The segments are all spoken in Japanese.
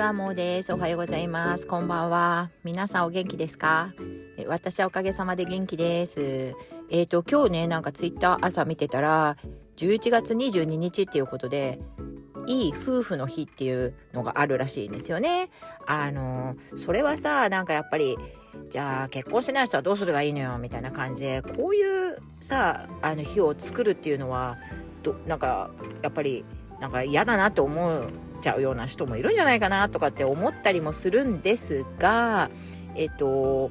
は、もうです。おはようございます。こんばんは。皆さんお元気ですか？私はおかげさまで元気です。えっ、ー、と、今日ね、なんかツイッター朝見てたら、11月22日っていうことで、いい夫婦の日っていうのがあるらしいんですよね。あの、それはさ、なんかやっぱり、じゃあ結婚しない人はどうすればいいのよ？みたいな感じで、こういうさ、あの日を作るっていうのは、どなんかやっぱりなんか嫌だなって思っちゃうような人もいるんじゃないかなとかって思ったりもするんですがえっと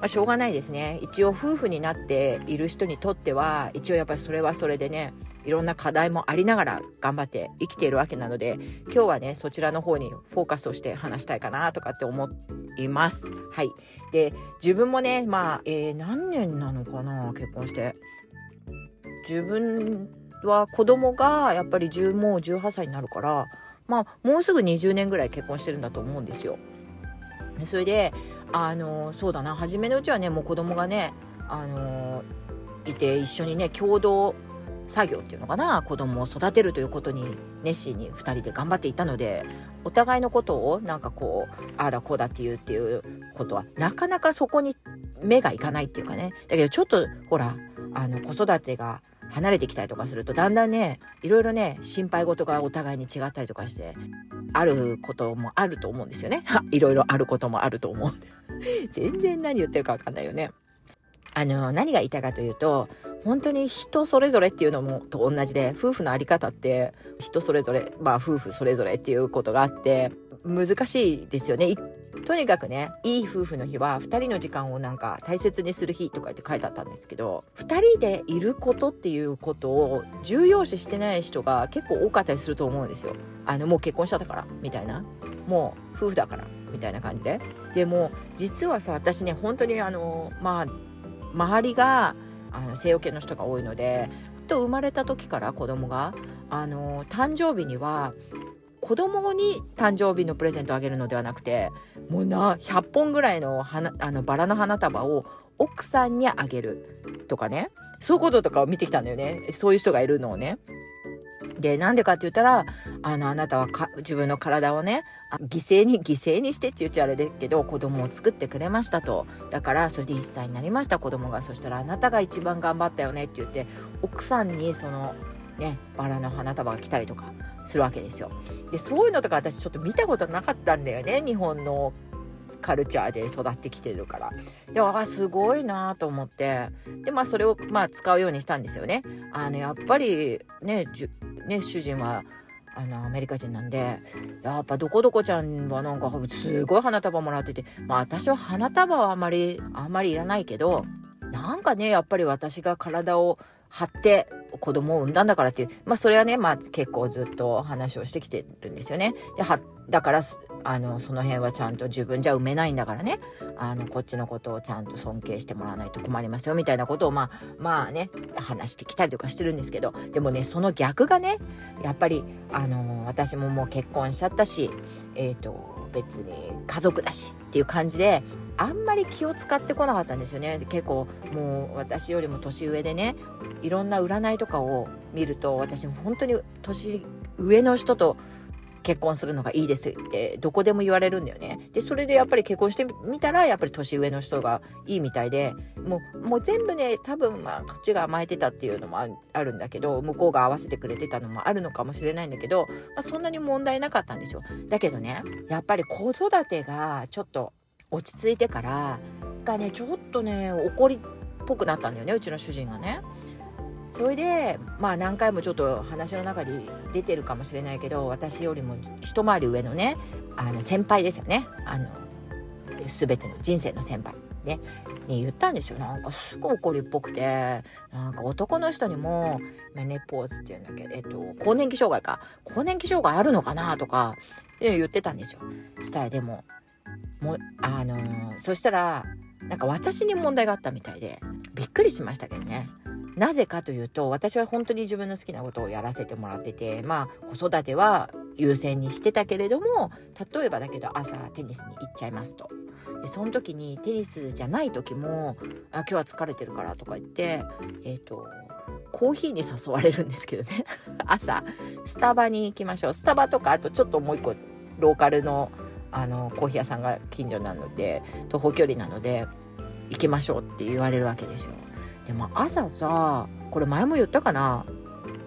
まあ、しょうがないですね。一応夫婦になっている人にとっては一応やっぱりそれはそれでねいろんな課題もありながら頑張って生きているわけなので今日はねそちらの方にフォーカスをして話したいかなとかって思います。はい、で自分もねまあ、えー、何年なのかな結婚して。自分は子供がやっぱり10もう18歳になるからまあもうすぐ20年ぐらい結婚してるんだと思うんですよ。それであのそうだな。初めのうちはねもう子供がねあのいて一緒にね共同作業っていうのかな。子供を育てるということに熱心に2人で頑張っていたのでお互いのことをなんかこうああだこうだっていうっていうことはなかなかそこに目がいかないっていうかね。だけどちょっとほらあの子育てが離れてきたりとかするとだんだんねいろいろね心配事がお互いに違ったりとかしてあることもあると思うんですよね。いろいろあることもあると思う。全然何言ってるか分かんないよね。あの何が言いたいかというと本当に人それぞれっていうのもと同じで夫婦の在り方って人それぞれまあ夫婦それぞれっていうことがあって難しいですよね。とにかくねいい夫婦の日は2人の時間をなんか大切にする日とかって書いてあったんですけど2人でいることっていうことを重要視してない人が結構多かったりすると思うんですよ。あのもう結婚しちゃったからみたいなもう夫婦だからみたいな感じで。でも実はさ私ね本当にあのまあ周りがあの西洋系の人が多いのでと生まれた時から子供があの誕生日には子供に誕生日のプレゼントをあげるのではなくてもうな100本ぐらいの花あのバラの花束を奥さんにあげるとかね。そういうこととかを見てきたんだよね。そういう人がいるのをね。でなんでかって言ったらあのあなたは自分の体をね犠牲に犠牲にしてって言っちゃあれですけど子供を作ってくれましたと。だからそれで1歳になりました。子供がそしたらあなたが一番頑張ったよねって言って奥さんにそのねバラの花束が来たりとか。するわけですよ。でそういうのとか私ちょっと見たことなかったんだよね。日本のカルチャーで育ってきてるから。であすごいなと思って。でまあそれをまあ使うようにしたんですよね。あのやっぱりねね主人はあのアメリカ人なんでやっぱどこどこちゃんはなんかすごい花束もらっててまあ私は花束はあまりあんまりいらないけどなんかねやっぱり私が体を張って子供を産んだんだからっていう、まあそれはね、まあ結構ずっと話をしてきてるんですよね。で、は、だから、あの、その辺はちゃんと自分じゃ産めないんだからね、あの、こっちのことをちゃんと尊敬してもらわないと困りますよ、みたいなことを、まあ、まあね、話してきたりとかしてるんですけど、でもね、その逆がね、やっぱり、あの、私ももう結婚しちゃったし、えっ、ー、と、別に家族だしっていう感じであんまり気を使ってこなかったんですよね。結構もう私よりも年上でねいろんな占いとかを見ると私も本当に年上の人と結婚するのがいいですってどこでも言われるんだよね。でそれでやっぱり結婚してみたらやっぱり年上の人がいいみたいでもうもう全部ね多分まあこっちが甘えてたっていうのもあるんだけど向こうが合わせてくれてたのもあるのかもしれないんだけど、まあ、そんなに問題なかったんですよ。だけどねやっぱり子育てがちょっと落ち着いてからがねちょっとね怒りっぽくなったんだよねうちの主人がね。それでまあ何回もちょっと話の中で出てるかもしれないけど私よりも一回り上のねあの先輩ですよね。あの全ての人生の先輩。ね。に言ったんですよ。なんかすぐ怒りっぽくて。なんか男の人にもメポーズっていうんだけど、えっと、更年期障害か。更年期障害あるのかなとか言ってたんですよ。したらでももあの、そしたらなんか私に問題があったみたいでびっくりしましたけどね。なぜかというと私は本当に自分の好きなことをやらせてもらっててまあ子育ては優先にしてたけれども例えばだけど朝テニスに行っちゃいますと。でその時にテニスじゃない時も「あ今日は疲れてるから」とか言ってえっ、ー、とコーヒーに誘われるんですけどね。朝スタバに行きましょう。スタバとかあとちょっともう一個ローカルのあのコーヒー屋さんが近所なので徒歩距離なので行きましょうって言われるわけですよ。でも朝さこれ前も言ったかな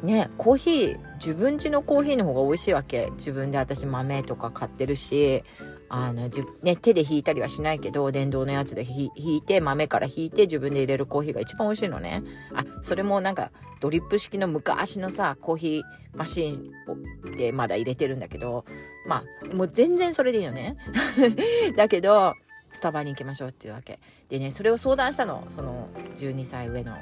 ねコーヒー自分家のコーヒーの方が美味しいわけ自分で私豆とか買ってるしあの、ね、手で引いたりはしないけど、電動のやつで引いて、豆から引いて自分で入れるコーヒーが一番美味しいのね。あ、それもなんか、ドリップ式の昔のさ、コーヒーマシーンでまだ入れてるんだけど、まあ、もう全然それでいいよね。だけど、スタバに行きましょうっていうわけ。でね、それを相談したの。その、12歳上の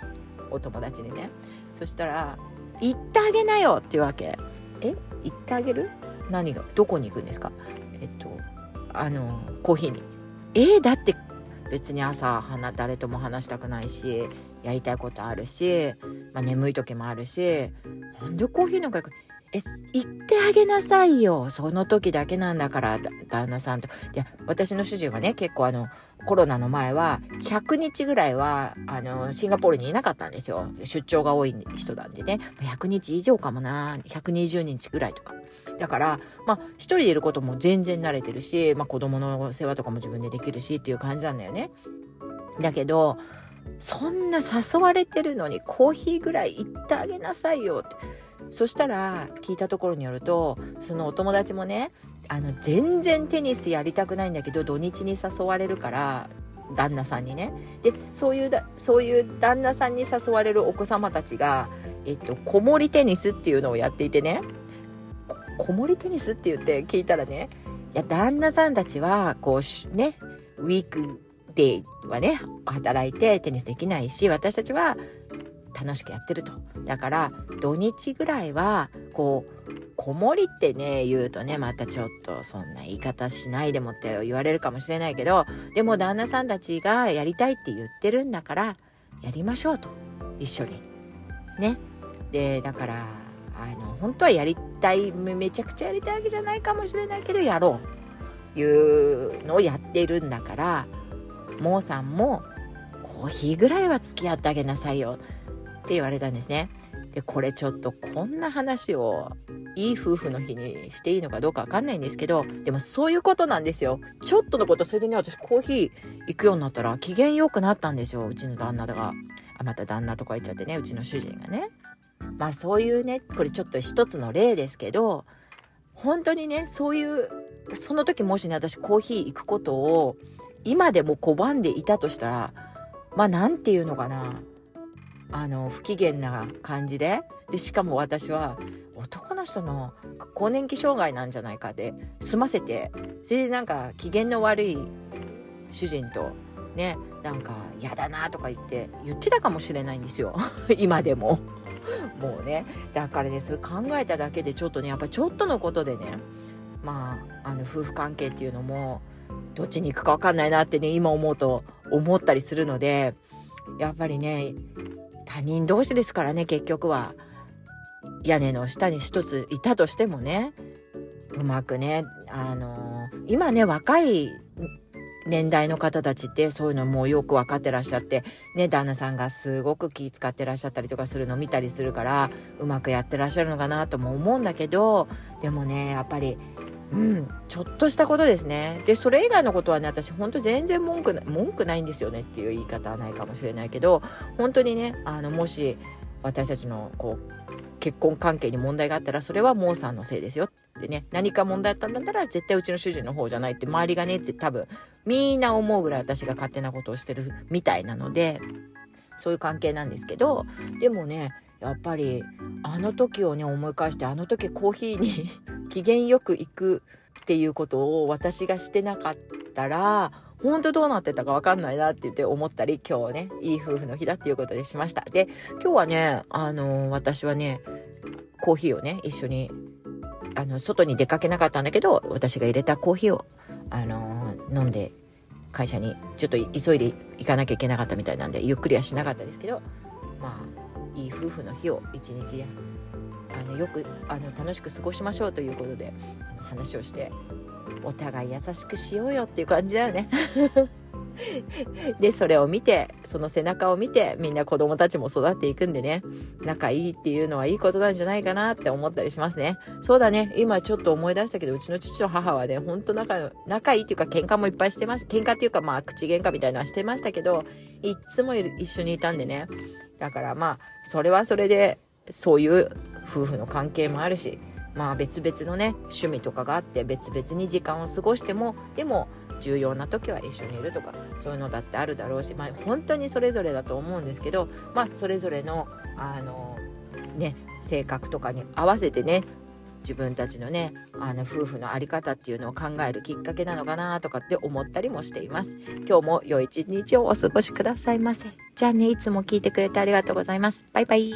お友達にね。そしたら、行ってあげなよっていうわけ。え？行ってあげる？何が？どこに行くんですか？えっとあのコーヒーに。えー、だって別に朝誰とも話したくないしやりたいことあるし、まあ、眠い時もあるしなんでコーヒーなんかえ言ってあげなさいよ。その時だけなんだから旦那さんと。で私の主人はね結構あのコロナの前は100日ぐらいはあのシンガポールにいなかったんですよ。出張が多い人なんでね。100日以上かもな。120日ぐらいとか。だからまあ一人でいることも全然慣れてるし、まあ、子供の世話とかも自分でできるしっていう感じなんだよね。だけどそんな誘われてるのにコーヒーぐらい行ってあげなさいよって。そしたら聞いたところによるとそのお友達もねあの全然テニスやりたくないんだけど土日に誘われるから旦那さんにねでそういうだそういう旦那さんに誘われるお子様たちが、えっと、子守テニスっていうのをやっていてね子守テニスって言って聞いたらねいや旦那さんたちはこうねウィークデイはね働いてテニスできないし私たちは楽しくやってると。だから土日ぐらいはこう子守ってね言うとねまたちょっとそんな言い方しないでもって言われるかもしれないけどでも旦那さんたちがやりたいって言ってるんだからやりましょうと一緒に。ね。でだからあの本当はやりたいめちゃくちゃやりたいわけじゃないかもしれないけどやろういうのをやってるんだからもうさんもコーヒーぐらいは付き合ってあげなさいよって言われたんですね。でこれちょっとこんな話をいい夫婦の日にしていいのかどうかわかんないんですけどでもそういうことなんですよ。ちょっとのことそれでね私コーヒー行くようになったら機嫌良くなったんですよ。うちの旦那が。あまた旦那とか言っちゃってねうちの主人がね。まあそういうねこれちょっと一つの例ですけど本当にねそういうその時もしね私コーヒー行くことを今でも拒んでいたとしたらまあ何て言うのかな。あの不機嫌な感じで。でしかも私は男の人の更年期障害なんじゃないかで済ませて。それでなんか機嫌の悪い主人とねなんか嫌だなとか言って言ってたかもしれないんですよ。今でも。もうね。だからねそれ考えただけでちょっとねやっぱちょっとのことでねまああの夫婦関係っていうのもどっちに行くか分かんないなってね今思うと思ったりするのでやっぱりね他人同士ですからね結局は。屋根の下に一ついたとしてもね。うまくねあのー、今ね若い年代の方たちってそういうのもうよく分かってらっしゃってね旦那さんがすごく気使ってらっしゃったりとかするの見たりするからうまくやってらっしゃるのかなとも思うんだけどでもねやっぱりうん、ちょっとしたことですね。で、それ以外のことはね、私本当全然文句文句ないんですよねっていう言い方はないかもしれないけど、本当にね、あの、もし私たちのこう、結婚関係に問題があったら、それはモーさんのせいですよってね、何か問題あったんだったら、絶対うちの主人の方じゃないって周りがねって多分、みんな思うぐらい私が勝手なことをしてるみたいなので、そういう関係なんですけど、でもね、やっぱりあの時をね思い返してあの時コーヒーに 機嫌よく行くっていうことを私がしてなかったら本当どうなってたかわかんないなって言って思ったり今日ねいい夫婦の日だっていうことでしました。で今日はねあのー、私はねコーヒーをね一緒にあの外に出かけなかったんだけど私が入れたコーヒーをあのー、飲んで会社にちょっと急いで行かなきゃいけなかったみたいなんでゆっくりはしなかったですけどまあいい夫婦の日を一日あのよくあの楽しく過ごしましょうということで話をしてお互い優しくしようよっていう感じだよね。でそれを見てその背中を見てみんな子供たちも育っていくんでね。仲いいっていうのはいいことなんじゃないかなって思ったりしますね。そうだね。今ちょっと思い出したけどうちの父と母はねほんと仲仲いいっていうか喧嘩もいっぱいしてます喧嘩っていうかまあ口喧嘩みたいなのはしてましたけどいっつも一緒にいたんでね。だからまあそれはそれでそういう夫婦の関係もあるしまあ別々のね趣味とかがあって別々に時間を過ごしてもでも重要な時は一緒にいるとかそういうのだってあるだろうしまあ本当にそれぞれだと思うんですけどまあそれぞれのあのね性格とかに合わせてね自分たちのねあの夫婦の在り方っていうのを考えるきっかけなのかなとかって思ったりもしています。今日も良い一日をお過ごしくださいませ。じゃあねいつも聞いてくれてありがとうございます。バイバイ。